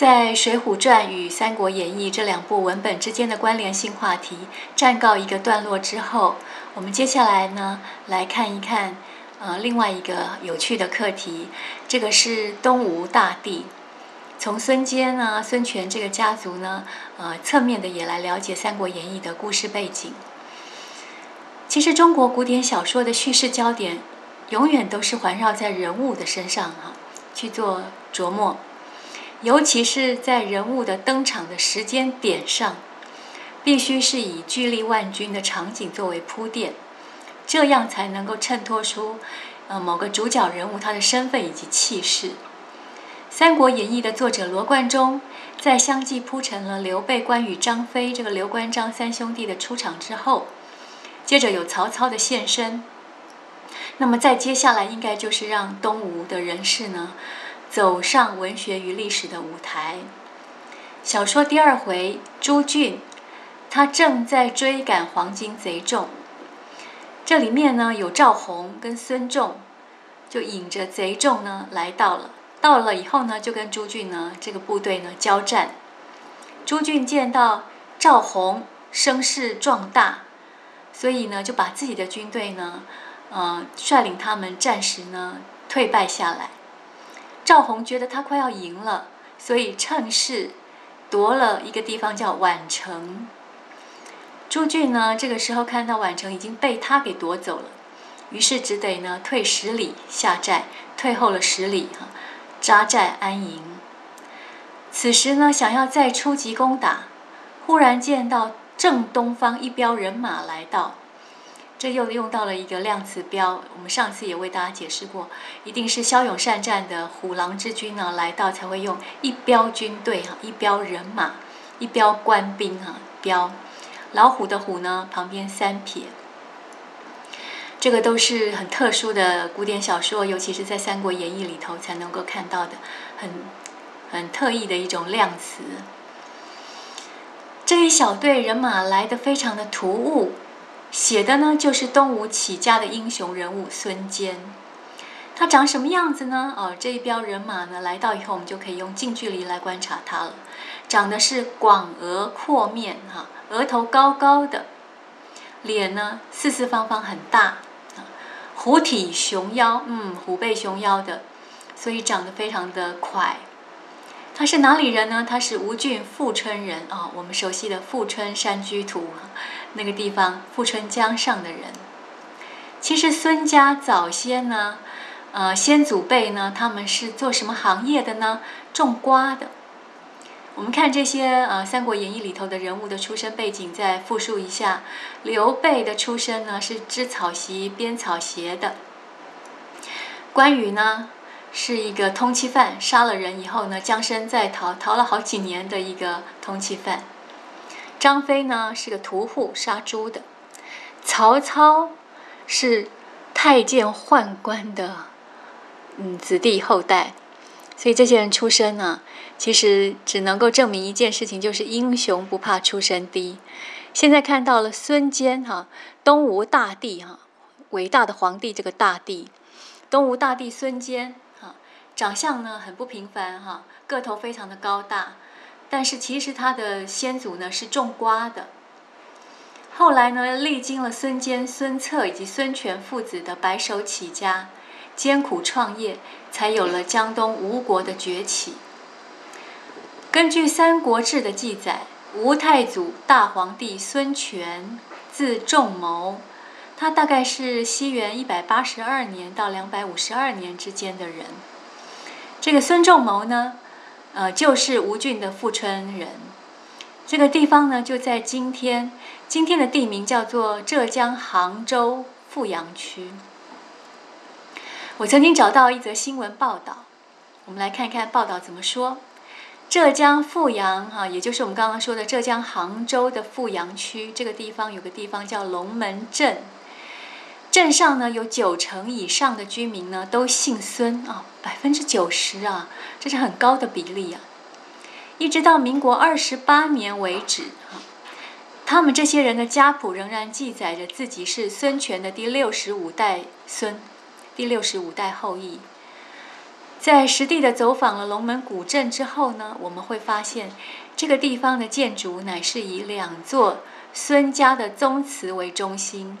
在《水浒传》与《三国演义》这两部文本之间的关联性话题暂告一个段落之后，我们接下来呢来看一看，呃，另外一个有趣的课题，这个是东吴大帝。从孙坚啊、孙权这个家族呢，呃，侧面的也来了解《三国演义》的故事背景。其实中国古典小说的叙事焦点，永远都是环绕在人物的身上哈，去做琢磨。尤其是在人物的登场的时间点上，必须是以巨力万钧的场景作为铺垫，这样才能够衬托出，呃，某个主角人物他的身份以及气势。《三国演义》的作者罗贯中在相继铺陈了刘备、关羽、张飞这个刘关张三兄弟的出场之后，接着有曹操的现身，那么再接下来应该就是让东吴的人士呢。走上文学与历史的舞台。小说第二回，朱俊，他正在追赶黄金贼众。这里面呢有赵弘跟孙仲，就引着贼众呢来到了。到了以后呢，就跟朱俊呢这个部队呢交战。朱俊见到赵弘声势壮大，所以呢就把自己的军队呢，呃率领他们暂时呢退败下来。赵弘觉得他快要赢了，所以趁势夺了一个地方叫宛城。朱俊呢，这个时候看到宛城已经被他给夺走了，于是只得呢退十里下寨，退后了十里哈，扎寨安营。此时呢，想要再出击攻打，忽然见到正东方一彪人马来到。这又用到了一个量词标，我们上次也为大家解释过，一定是骁勇善战的虎狼之军呢来到才会用一标军队哈，一标人马，一标官兵哈，标，老虎的虎呢旁边三撇，这个都是很特殊的古典小说，尤其是在《三国演义》里头才能够看到的，很很特异的一种量词。这一小队人马来的非常的突兀。写的呢，就是东吴起家的英雄人物孙坚。他长什么样子呢？哦，这一彪人马呢来到以后，我们就可以用近距离来观察他了。长的是广额阔面，哈，额头高高的，脸呢四四方方很大，虎体熊腰，嗯，虎背熊腰的，所以长得非常的快。他是哪里人呢？他是吴郡富春人啊，我们熟悉的富春山居图。那个地方，富春江上的人，其实孙家早先呢，呃，先祖辈呢，他们是做什么行业的呢？种瓜的。我们看这些呃《三国演义》里头的人物的出身背景，再复述一下。刘备的出身呢是织草席、编草鞋的。关羽呢是一个通缉犯，杀了人以后呢，将身在逃，逃了好几年的一个通缉犯。张飞呢是个屠户，杀猪的；曹操是太监宦官的嗯子弟后代，所以这些人出身呢，其实只能够证明一件事情，就是英雄不怕出身低。现在看到了孙坚哈，东吴大帝哈，伟大的皇帝这个大帝，东吴大帝孙坚哈，长相呢很不平凡哈，个头非常的高大。但是其实他的先祖呢是种瓜的，后来呢历经了孙坚、孙策以及孙权父子的白手起家、艰苦创业，才有了江东吴国的崛起。根据《三国志》的记载，吴太祖大皇帝孙权字仲谋，他大概是西元一百八十二年到两百五十二年之间的人。这个孙仲谋呢？呃，就是吴郡的富春人，这个地方呢就在今天，今天的地名叫做浙江杭州富阳区。我曾经找到一则新闻报道，我们来看看报道怎么说。浙江富阳哈，也就是我们刚刚说的浙江杭州的富阳区这个地方，有个地方叫龙门镇。镇上呢有九成以上的居民呢都姓孙啊，百分之九十啊，这是很高的比例啊。一直到民国二十八年为止啊，他们这些人的家谱仍然记载着自己是孙权的第六十五代孙，第六十五代后裔。在实地的走访了龙门古镇之后呢，我们会发现这个地方的建筑乃是以两座孙家的宗祠为中心，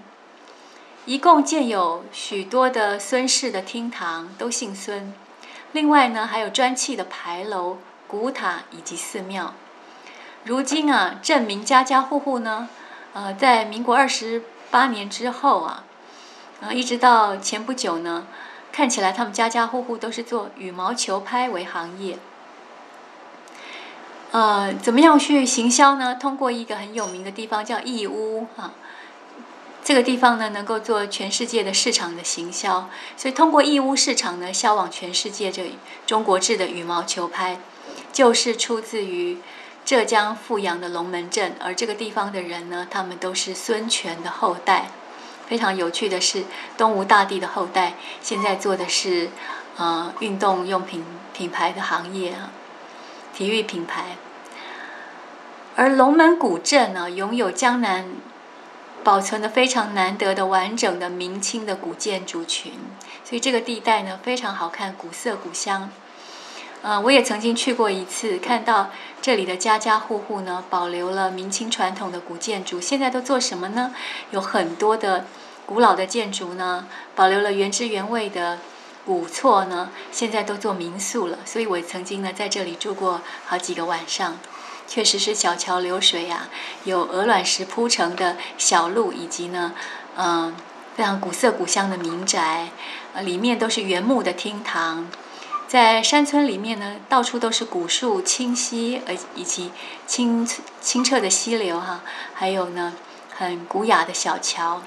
一共建有许多的孙氏的厅堂，都姓孙。另外呢，还有砖砌的牌楼、古塔以及寺庙。如今啊，镇民家家户户呢，呃，在民国二十八年之后啊，呃，一直到前不久呢。看起来他们家家户户都是做羽毛球拍为行业。呃，怎么样去行销呢？通过一个很有名的地方叫义乌啊，这个地方呢能够做全世界的市场的行销，所以通过义乌市场呢销往全世界。这中国制的羽毛球拍就是出自于浙江富阳的龙门镇，而这个地方的人呢，他们都是孙权的后代。非常有趣的是，东吴大帝的后代现在做的是，呃，运动用品品牌的行业啊，体育品牌。而龙门古镇呢，拥有江南保存的非常难得的完整的明清的古建筑群，所以这个地带呢非常好看，古色古香。呃，我也曾经去过一次，看到这里的家家户户呢，保留了明清传统的古建筑。现在都做什么呢？有很多的古老的建筑呢，保留了原汁原味的古厝呢，现在都做民宿了。所以我曾经呢，在这里住过好几个晚上，确实是小桥流水呀，有鹅卵石铺成的小路，以及呢，嗯，非常古色古香的民宅，呃，里面都是原木的厅堂。在山村里面呢，到处都是古树清溪，而以及清清澈的溪流哈，还有呢，很古雅的小桥。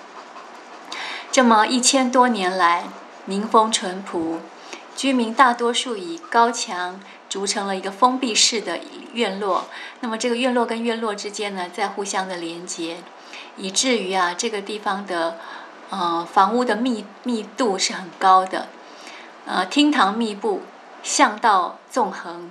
这么一千多年来，民风淳朴，居民大多数以高墙筑成了一个封闭式的院落。那么这个院落跟院落之间呢，在互相的连接，以至于啊，这个地方的呃房屋的密密度是很高的，呃厅堂密布。巷道纵横，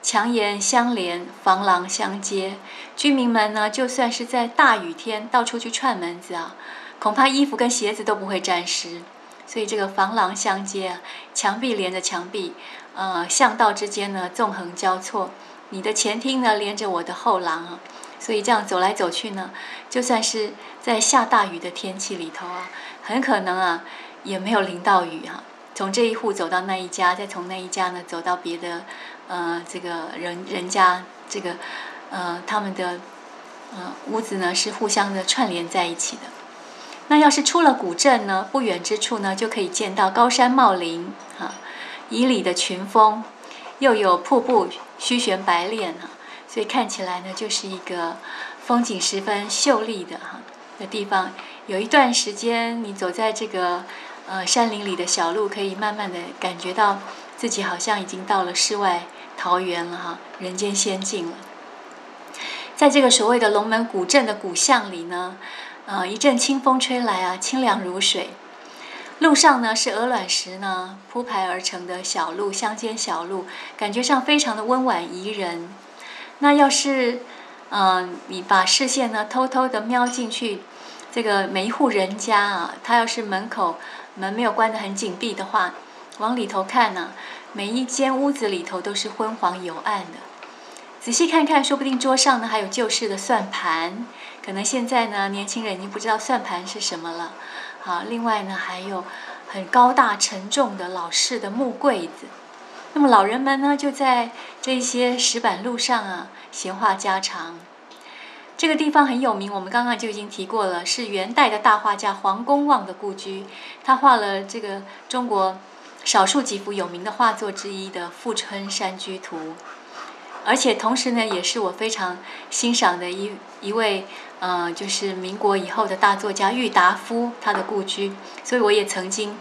墙檐相连，房廊相接。居民们呢，就算是在大雨天到处去串门子啊，恐怕衣服跟鞋子都不会沾湿。所以这个房廊相接，墙壁连着墙壁，呃，巷道之间呢纵横交错。你的前厅呢连着我的后廊啊，所以这样走来走去呢，就算是在下大雨的天气里头啊，很可能啊也没有淋到雨哈。从这一户走到那一家，再从那一家呢走到别的，呃，这个人人家这个，呃，他们的，呃，屋子呢是互相的串联在一起的。那要是出了古镇呢，不远之处呢就可以见到高山茂林，哈，以里的群峰，又有瀑布虚悬白练哈，所以看起来呢就是一个风景十分秀丽的哈的地方。有一段时间你走在这个。呃，山林里的小路可以慢慢的感觉到自己好像已经到了世外桃源了哈，人间仙境了。在这个所谓的龙门古镇的古巷里呢，呃，一阵清风吹来啊，清凉如水。路上呢是鹅卵石呢铺排而成的小路，乡间小路，感觉上非常的温婉宜人。那要是，嗯，你把视线呢偷偷的瞄进去，这个每一户人家啊，他要是门口。门没有关得很紧闭的话，往里头看呢，每一间屋子里头都是昏黄幽暗的。仔细看看，说不定桌上呢还有旧式的算盘。可能现在呢，年轻人已经不知道算盘是什么了。好，另外呢，还有很高大沉重的老式的木柜子。那么老人们呢，就在这些石板路上啊，闲话家常。这个地方很有名，我们刚刚就已经提过了，是元代的大画家黄公望的故居。他画了这个中国少数几幅有名的画作之一的《富春山居图》，而且同时呢，也是我非常欣赏的一一位，呃，就是民国以后的大作家郁达夫他的故居。所以我也曾经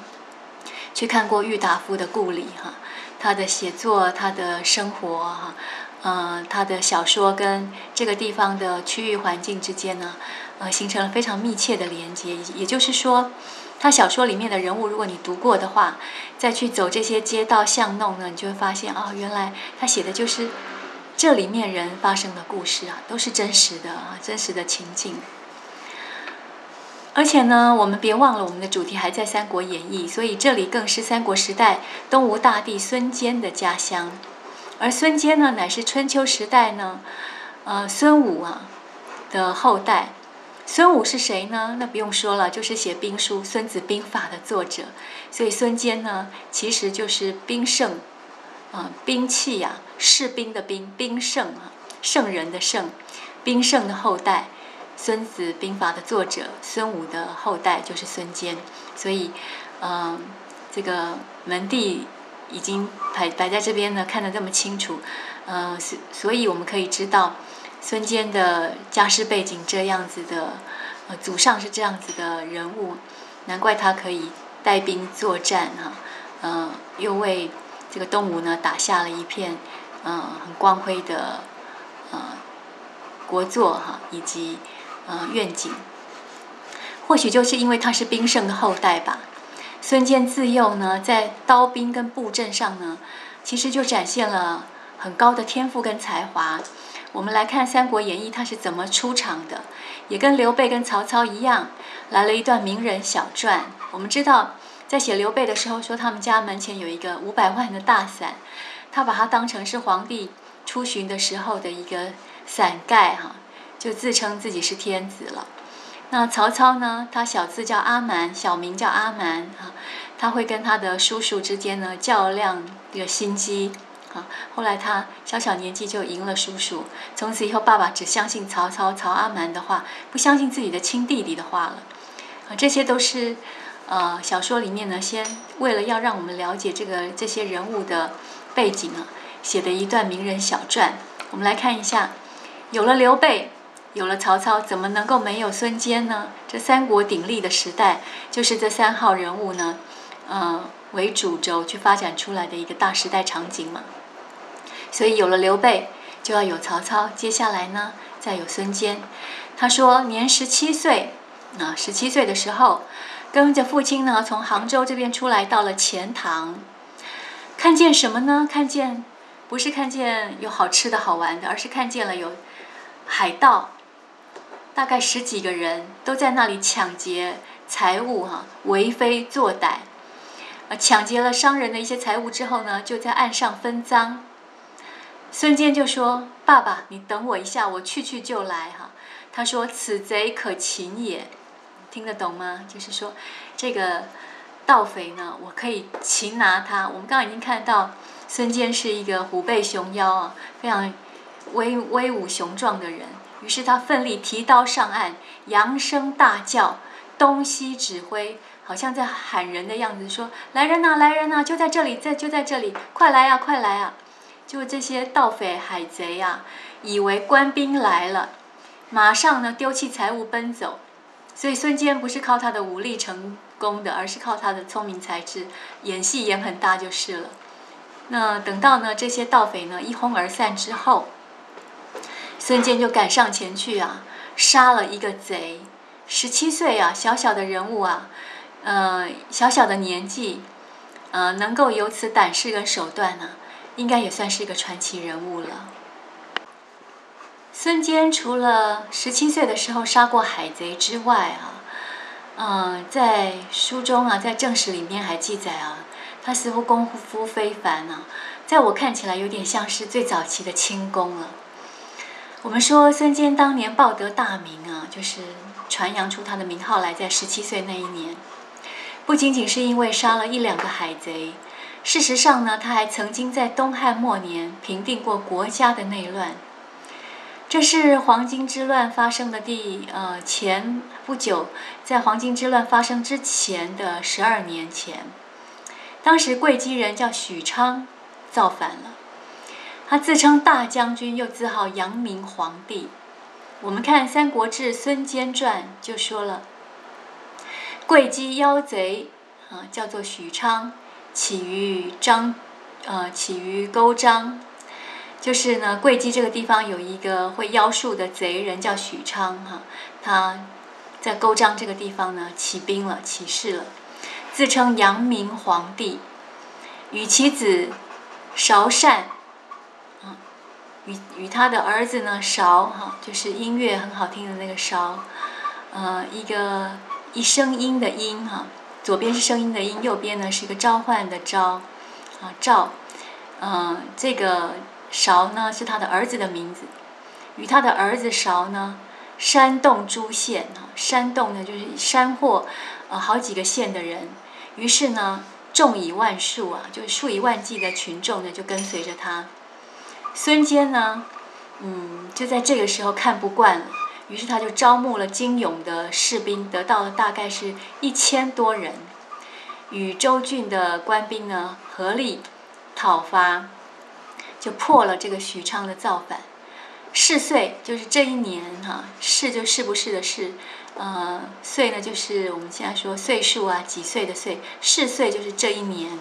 去看过郁达夫的故里哈，他的写作，他的生活哈。呃，他的小说跟这个地方的区域环境之间呢，呃，形成了非常密切的连接。也就是说，他小说里面的人物，如果你读过的话，再去走这些街道巷弄呢，你就会发现，哦，原来他写的就是这里面人发生的故事啊，都是真实的啊，真实的情境。而且呢，我们别忘了我们的主题还在《三国演义》，所以这里更是三国时代东吴大帝孙坚的家乡。而孙坚呢，乃是春秋时代呢，呃，孙武啊的后代。孙武是谁呢？那不用说了，就是写兵书《孙子兵法》的作者。所以孙坚呢，其实就是兵圣，啊，兵器呀，士兵的兵，兵圣啊，圣人的圣，兵圣的后代。《孙子兵法》的作者孙武的后代就是孙坚，所以，嗯，这个门第已经摆摆在这边呢，看得这么清楚，嗯，所所以我们可以知道孙坚的家世背景这样子的，呃，祖上是这样子的人物，难怪他可以带兵作战哈，嗯，又为这个东吴呢打下了一片，嗯，很光辉的，呃，国作哈，以及。呃，愿景，或许就是因为他是兵圣的后代吧。孙坚自幼呢，在刀兵跟布阵上呢，其实就展现了很高的天赋跟才华。我们来看《三国演义》，他是怎么出场的，也跟刘备跟曹操一样，来了一段名人小传。我们知道，在写刘备的时候，说他们家门前有一个五百万的大伞，他把它当成是皇帝出巡的时候的一个伞盖哈。就自称自己是天子了。那曹操呢？他小字叫阿瞒，小名叫阿瞒啊。他会跟他的叔叔之间呢较量这个心机啊。后来他小小年纪就赢了叔叔，从此以后爸爸只相信曹操、曹阿瞒的话，不相信自己的亲弟弟的话了。啊，这些都是呃小说里面呢，先为了要让我们了解这个这些人物的背景啊，写的一段名人小传。我们来看一下，有了刘备。有了曹操，怎么能够没有孙坚呢？这三国鼎立的时代，就是这三号人物呢，呃，为主轴去发展出来的一个大时代场景嘛。所以有了刘备，就要有曹操，接下来呢，再有孙坚。他说年十七岁，啊，十七岁的时候，跟着父亲呢，从杭州这边出来，到了钱塘，看见什么呢？看见不是看见有好吃的好玩的，而是看见了有海盗。大概十几个人都在那里抢劫财物，哈，为非作歹，呃，抢劫了商人的一些财物之后呢，就在岸上分赃。孙坚就说：“爸爸，你等我一下，我去去就来。”哈，他说：“此贼可擒也。”听得懂吗？就是说，这个盗匪呢，我可以擒拿他。我们刚刚已经看到，孙坚是一个虎背熊腰啊，非常威威武雄壮的人。于是他奋力提刀上岸，扬声大叫，东西指挥，好像在喊人的样子，说：“来人呐，来人呐，就在这里，在就在这里，快来啊，快来啊！”就这些盗匪海贼呀，以为官兵来了，马上呢丢弃财物奔走。所以孙坚不是靠他的武力成功的，而是靠他的聪明才智，演戏演很大就是了。那等到呢这些盗匪呢一哄而散之后。孙坚就赶上前去啊，杀了一个贼，十七岁啊，小小的人物啊，呃，小小的年纪，呃，能够有此胆识跟手段呢，应该也算是一个传奇人物了。孙坚除了十七岁的时候杀过海贼之外啊，嗯，在书中啊，在正史里面还记载啊，他似乎功夫非凡啊，在我看起来有点像是最早期的轻功了。我们说孙坚当年报得大名啊，就是传扬出他的名号来，在十七岁那一年，不仅仅是因为杀了一两个海贼，事实上呢，他还曾经在东汉末年平定过国家的内乱。这是黄巾之乱发生的第呃前不久，在黄巾之乱发生之前的十二年前，当时贵姬人叫许昌，造反了。他自称大将军，又自号阳明皇帝。我们看《三国志·孙坚传》就说了：“贵姬妖贼啊，叫做许昌，起于张，呃，起于勾章。就是呢，贵姬这个地方有一个会妖术的贼人叫许昌哈，他在勾章这个地方呢起兵了，起事了，自称阳明皇帝，与其子韶善。”啊与与他的儿子呢韶哈，就是音乐很好听的那个韶，呃，一个一声音的音哈，左边是声音的音，右边呢是一个召唤的召，啊召，嗯，这个韶呢是他的儿子的名字，与他的儿子韶呢，煽动诸县啊，煽动呢就是煽惑呃好几个县的人，于是呢众以万数啊，就是数以万计的群众呢就跟随着他。孙坚呢，嗯，就在这个时候看不惯了。于是他就招募了精勇的士兵，得到了大概是一千多人，与周俊的官兵呢合力讨伐，就破了这个许昌的造反。是岁就是这一年哈，是就是不是的是，呃，岁呢就是我们现在说岁数啊，几岁的岁，是岁就是这一年，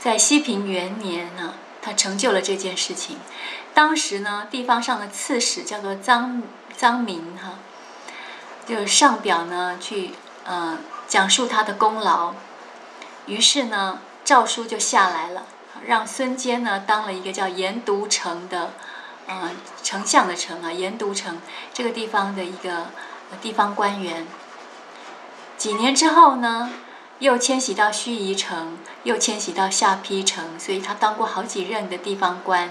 在西平元年呢，他成就了这件事情。当时呢，地方上的刺史叫做张。张明哈，就上表呢去呃讲述他的功劳，于是呢诏书就下来了，让孙坚呢当了一个叫盐都城的呃丞相的丞啊，盐都城这个地方的一个地方官员。几年之后呢，又迁徙到盱眙城，又迁徙到下邳城，所以他当过好几任的地方官。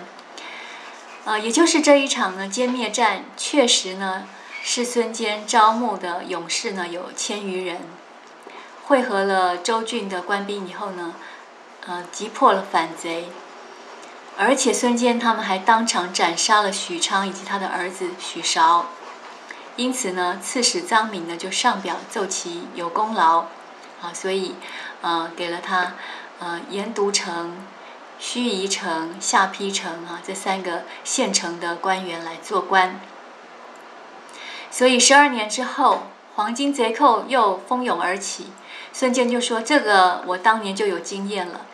呃，也就是这一场呢歼灭战，确实呢是孙坚招募的勇士呢有千余人，会合了周俊的官兵以后呢，呃，击破了反贼，而且孙坚他们还当场斩杀了许昌以及他的儿子许韶，因此呢，刺史臧明呢就上表奏其有功劳，啊，所以呃给了他呃盐都城。盱眙城、下邳城啊，这三个县城的官员来做官。所以十二年之后，黄金贼寇又蜂拥而起。孙坚就说：“这个我当年就有经验了，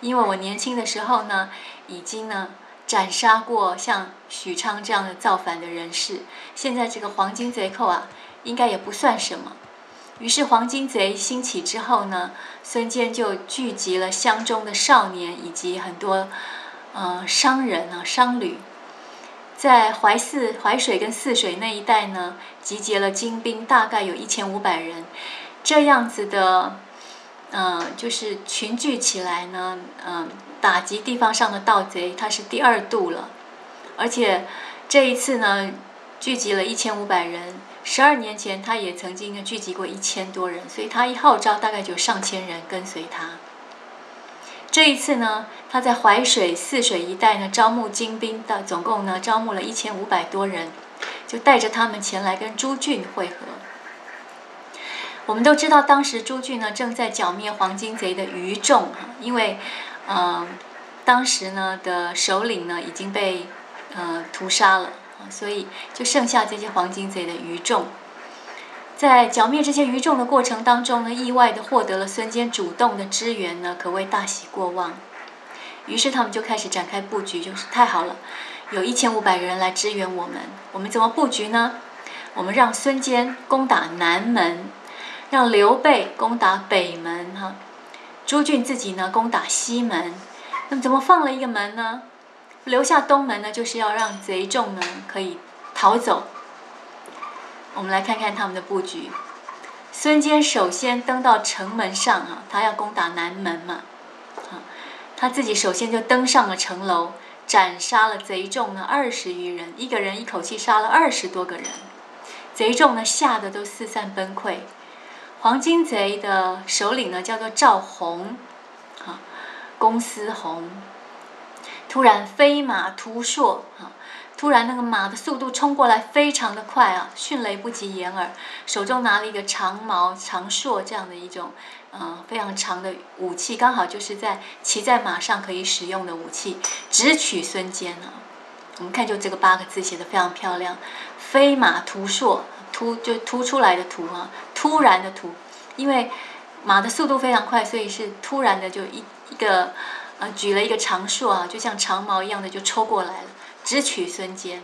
因为我年轻的时候呢，已经呢斩杀过像许昌这样的造反的人士。现在这个黄金贼寇啊，应该也不算什么。”于是黄金贼兴起之后呢，孙坚就聚集了乡中的少年以及很多，呃商人啊商旅，在淮泗、淮水跟泗水那一带呢，集结了精兵，大概有一千五百人，这样子的，嗯，就是群聚起来呢，嗯，打击地方上的盗贼，他是第二度了，而且这一次呢，聚集了一千五百人。十二年前，他也曾经呢聚集过一千多人，所以他一号召，大概就上千人跟随他。这一次呢，他在淮水、泗水一带呢招募精兵的，总共呢招募了一千五百多人，就带着他们前来跟朱俊会合。我们都知道，当时朱俊呢正在剿灭黄巾贼的余众，因为，嗯，当时呢的首领呢已经被，呃，屠杀了。所以就剩下这些黄金贼的余众，在剿灭这些余众的过程当中呢，意外的获得了孙坚主动的支援呢，可谓大喜过望。于是他们就开始展开布局，就是太好了，有一千五百人来支援我们。我们怎么布局呢？我们让孙坚攻打南门，让刘备攻打北门，哈，朱俊自己呢攻打西门。那么怎么放了一个门呢？留下东门呢，就是要让贼众呢可以逃走。我们来看看他们的布局。孙坚首先登到城门上啊，他要攻打南门嘛，啊，他自己首先就登上了城楼，斩杀了贼众呢二十余人，一个人一口气杀了二十多个人，贼众呢吓得都四散崩溃。黄金贼的首领呢叫做赵弘，啊，公司弘。突然飞马突硕啊！突然那个马的速度冲过来非常的快啊，迅雷不及掩耳，手中拿了一个长矛长槊这样的一种，呃非常长的武器，刚好就是在骑在马上可以使用的武器，直取孙坚啊！我们看就这个八个字写的非常漂亮，飞马突硕，突就突出来的突啊，突然的突，因为马的速度非常快，所以是突然的就一一个。啊，举了一个长槊啊，就像长矛一样的就抽过来了，直取孙坚。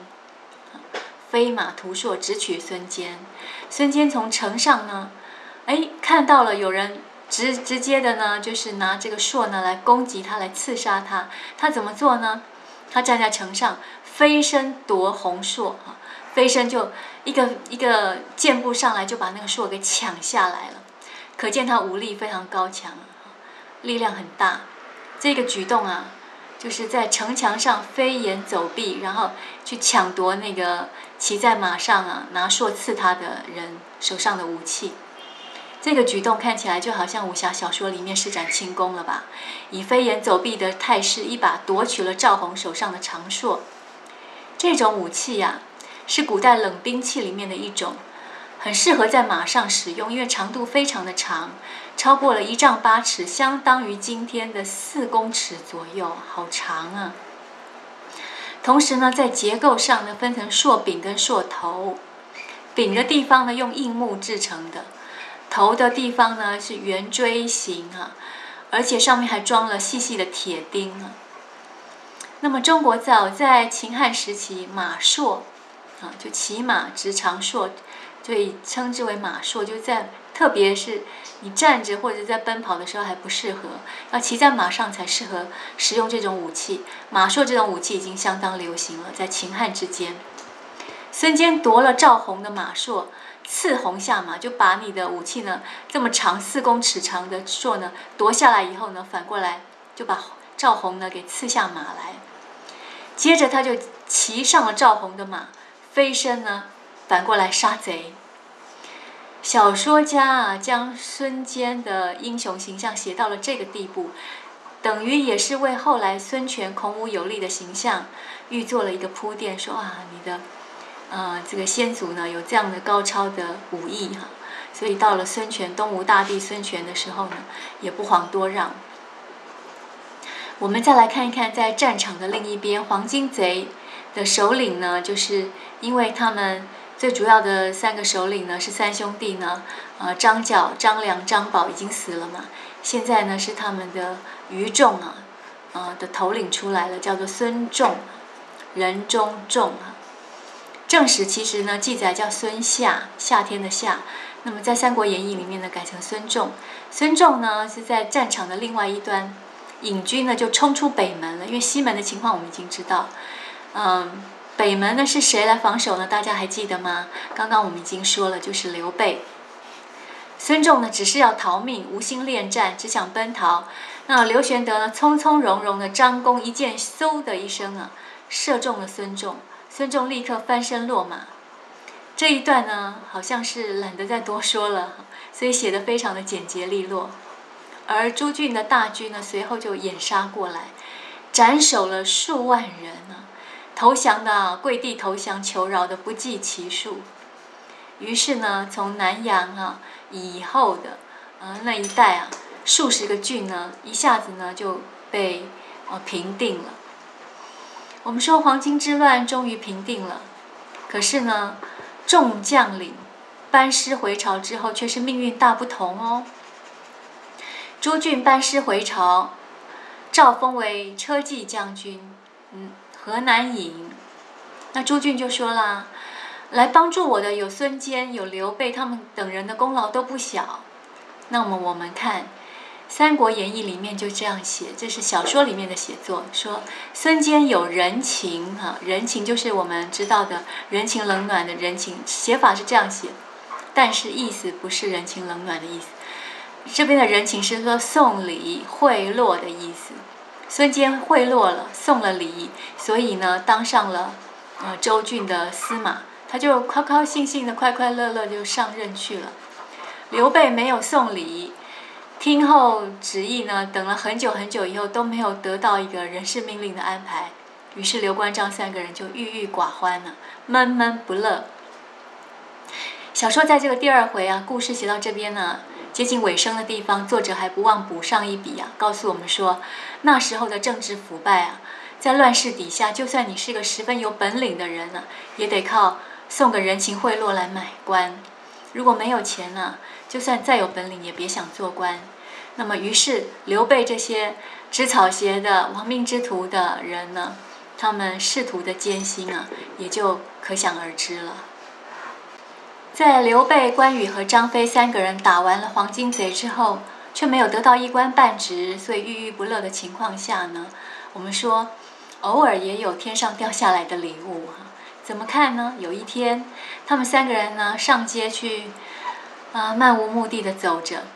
飞马屠槊，直取孙坚。孙坚从城上呢，哎，看到了有人直直接的呢，就是拿这个槊呢来攻击他，来刺杀他。他怎么做呢？他站在城上，飞身夺红槊啊，飞身就一个一个箭步上来，就把那个槊给抢下来了。可见他武力非常高强，力量很大。这个举动啊，就是在城墙上飞檐走壁，然后去抢夺那个骑在马上啊拿槊刺他的人手上的武器。这个举动看起来就好像武侠小说里面施展轻功了吧？以飞檐走壁的态势，一把夺取了赵弘手上的长槊。这种武器呀，是古代冷兵器里面的一种，很适合在马上使用，因为长度非常的长，超过了一丈八尺，相当于今天的四公尺左右，好长啊！同时呢，在结构上呢，分成槊柄跟槊头，柄的地方呢用硬木制成的。头的地方呢是圆锥形啊，而且上面还装了细细的铁钉啊。那么中国早在秦汉时期，马槊就骑马执长槊，所以称之为马槊。就在特别是你站着或者在奔跑的时候还不适合，要骑在马上才适合使用这种武器。马槊这种武器已经相当流行了，在秦汉之间，孙坚夺了赵弘的马槊。刺红下马，就把你的武器呢，这么长四公尺长的槊呢夺下来以后呢，反过来就把赵弘呢给刺下马来。接着他就骑上了赵弘的马，飞身呢反过来杀贼。小说家啊，将孙坚的英雄形象写到了这个地步，等于也是为后来孙权孔武有力的形象预做了一个铺垫，说啊，你的。呃，这个先祖呢有这样的高超的武艺哈，所以到了孙权东吴大帝孙权的时候呢，也不遑多让。我们再来看一看，在战场的另一边，黄巾贼的首领呢，就是因为他们最主要的三个首领呢是三兄弟呢，呃，张角、张良、张宝已经死了嘛，现在呢是他们的余众啊，呃的头领出来了，叫做孙仲，人中仲啊。正史其实呢记载叫孙夏，夏天的夏。那么在《三国演义》里面呢改成孙仲。孙仲呢是在战场的另外一端，引军呢就冲出北门了。因为西门的情况我们已经知道，嗯，北门呢是谁来防守呢？大家还记得吗？刚刚我们已经说了，就是刘备。孙仲呢只是要逃命，无心恋战，只想奔逃。那刘玄德呢从从容容的张弓一箭，嗖的一声啊，射中了孙仲。孙仲立刻翻身落马，这一段呢，好像是懒得再多说了，所以写的非常的简洁利落。而朱俊的大军呢，随后就掩杀过来，斩首了数万人呢，投降的跪地投降求饶的不计其数。于是呢，从南阳啊以后的呃那一带啊，数十个郡呢，一下子呢就被呃平定了。我们说黄巾之乱终于平定了，可是呢，众将领班师回朝之后，却是命运大不同哦。朱俊班师回朝，诏封为车骑将军，河南尹。那朱俊就说啦：“来帮助我的有孙坚、有刘备，他们等人的功劳都不小。”那么我们看。《三国演义》里面就这样写，这是小说里面的写作，说孙坚有人情哈，人情就是我们知道的人情冷暖的人情，写法是这样写，但是意思不是人情冷暖的意思，这边的人情是说送礼贿赂的意思，孙坚贿赂了，送了礼，所以呢当上了呃周郡的司马，他就高高兴兴的、快快乐乐就上任去了。刘备没有送礼。听候旨意呢，等了很久很久以后都没有得到一个人事命令的安排，于是刘关张三个人就郁郁寡欢了，闷闷不乐。小说在这个第二回啊，故事写到这边呢，接近尾声的地方，作者还不忘补上一笔啊，告诉我们说，那时候的政治腐败啊，在乱世底下，就算你是个十分有本领的人呢，也得靠送个人情贿赂来买官，如果没有钱呢，就算再有本领，也别想做官。那么，于是刘备这些织草鞋的亡命之徒的人呢，他们仕途的艰辛啊，也就可想而知了。在刘备、关羽和张飞三个人打完了黄金贼之后，却没有得到一官半职，所以郁郁不乐的情况下呢，我们说，偶尔也有天上掉下来的礼物哈。怎么看呢？有一天，他们三个人呢上街去，啊，漫无目的的走着。